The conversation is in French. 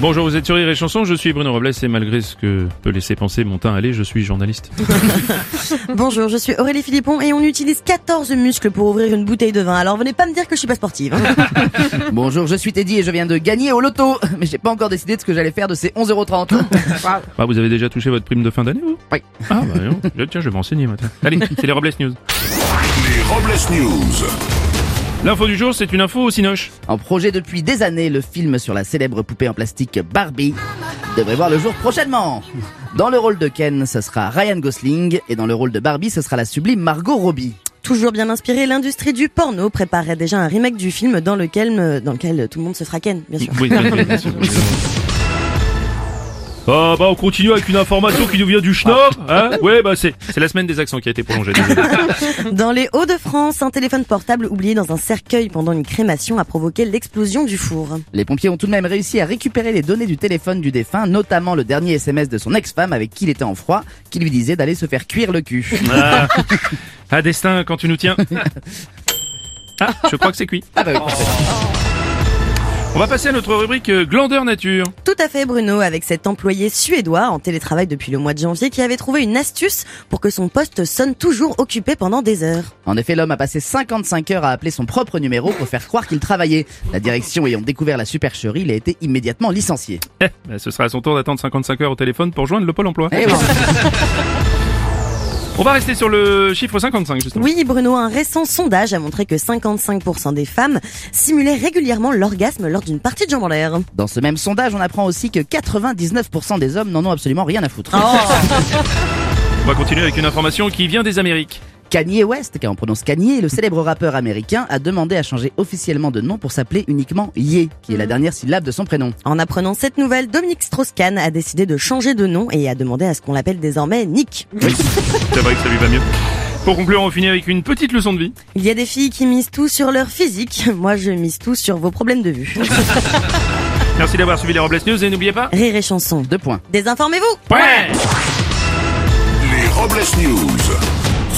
Bonjour, vous êtes sur Rire et Chanson, je suis Bruno Robles et malgré ce que peut laisser penser mon teint aller, je suis journaliste. Bonjour, je suis Aurélie Philippon et on utilise 14 muscles pour ouvrir une bouteille de vin. Alors venez pas me dire que je suis pas sportive. hein. Bonjour, je suis Teddy et je viens de gagner au loto. Mais j'ai pas encore décidé de ce que j'allais faire de ces 11,30€. Ah, vous avez déjà touché votre prime de fin d'année, vous? Oui. Ah, bah non. Je- Tiens, je vais m'enseigner maintenant. Allez, c'est les Robles News. Les Robles News. L'info du jour, c'est une info au Cinoche. En projet depuis des années, le film sur la célèbre poupée en plastique Barbie devrait voir le jour prochainement. Dans le rôle de Ken, ce sera Ryan Gosling et dans le rôle de Barbie, ce sera la sublime Margot Robbie. Toujours bien inspiré, l'industrie du porno préparait déjà un remake du film dans lequel, euh, dans lequel tout le monde se fera ken, bien sûr. Oui, bien sûr. Ah bah on continue avec une information qui nous vient du Schnorr, hein Ouais bah c'est c'est la semaine des accents qui a été prolongée. désolé. Dans les Hauts-de-France, un téléphone portable oublié dans un cercueil pendant une crémation a provoqué l'explosion du four. Les pompiers ont tout de même réussi à récupérer les données du téléphone du défunt, notamment le dernier SMS de son ex-femme avec qui il était en froid, qui lui disait d'aller se faire cuire le cul. Ah, ah, destin quand tu nous tiens. Ah, je crois que c'est cuit. Ah bah oui. On va passer à notre rubrique euh, glandeur nature. Tout à fait Bruno, avec cet employé suédois en télétravail depuis le mois de janvier qui avait trouvé une astuce pour que son poste sonne toujours occupé pendant des heures. En effet, l'homme a passé 55 heures à appeler son propre numéro pour faire croire qu'il travaillait. La direction ayant découvert la supercherie, il a été immédiatement licencié. Eh, bah, ce sera à son tour d'attendre 55 heures au téléphone pour joindre le pôle emploi. Eh. On va rester sur le chiffre 55 justement. Oui Bruno, un récent sondage a montré que 55% des femmes simulaient régulièrement l'orgasme lors d'une partie de jambes en l'air. Dans ce même sondage, on apprend aussi que 99% des hommes n'en ont absolument rien à foutre. On va continuer avec une information qui vient des Amériques. Kanye West, car on prononce Kanye, le célèbre rappeur américain, a demandé à changer officiellement de nom pour s'appeler uniquement Ye, qui est la dernière syllabe de son prénom. En apprenant cette nouvelle, Dominique Strauss-Kahn a décidé de changer de nom et a demandé à ce qu'on l'appelle désormais Nick. Oui, c'est vrai que ça lui va mieux. Pour conclure, on finit avec une petite leçon de vie. Il y a des filles qui misent tout sur leur physique, moi je mise tout sur vos problèmes de vue. Merci d'avoir suivi les Robles News et n'oubliez pas... Rire et chanson. Deux points. Désinformez-vous Ouais Les Robles News.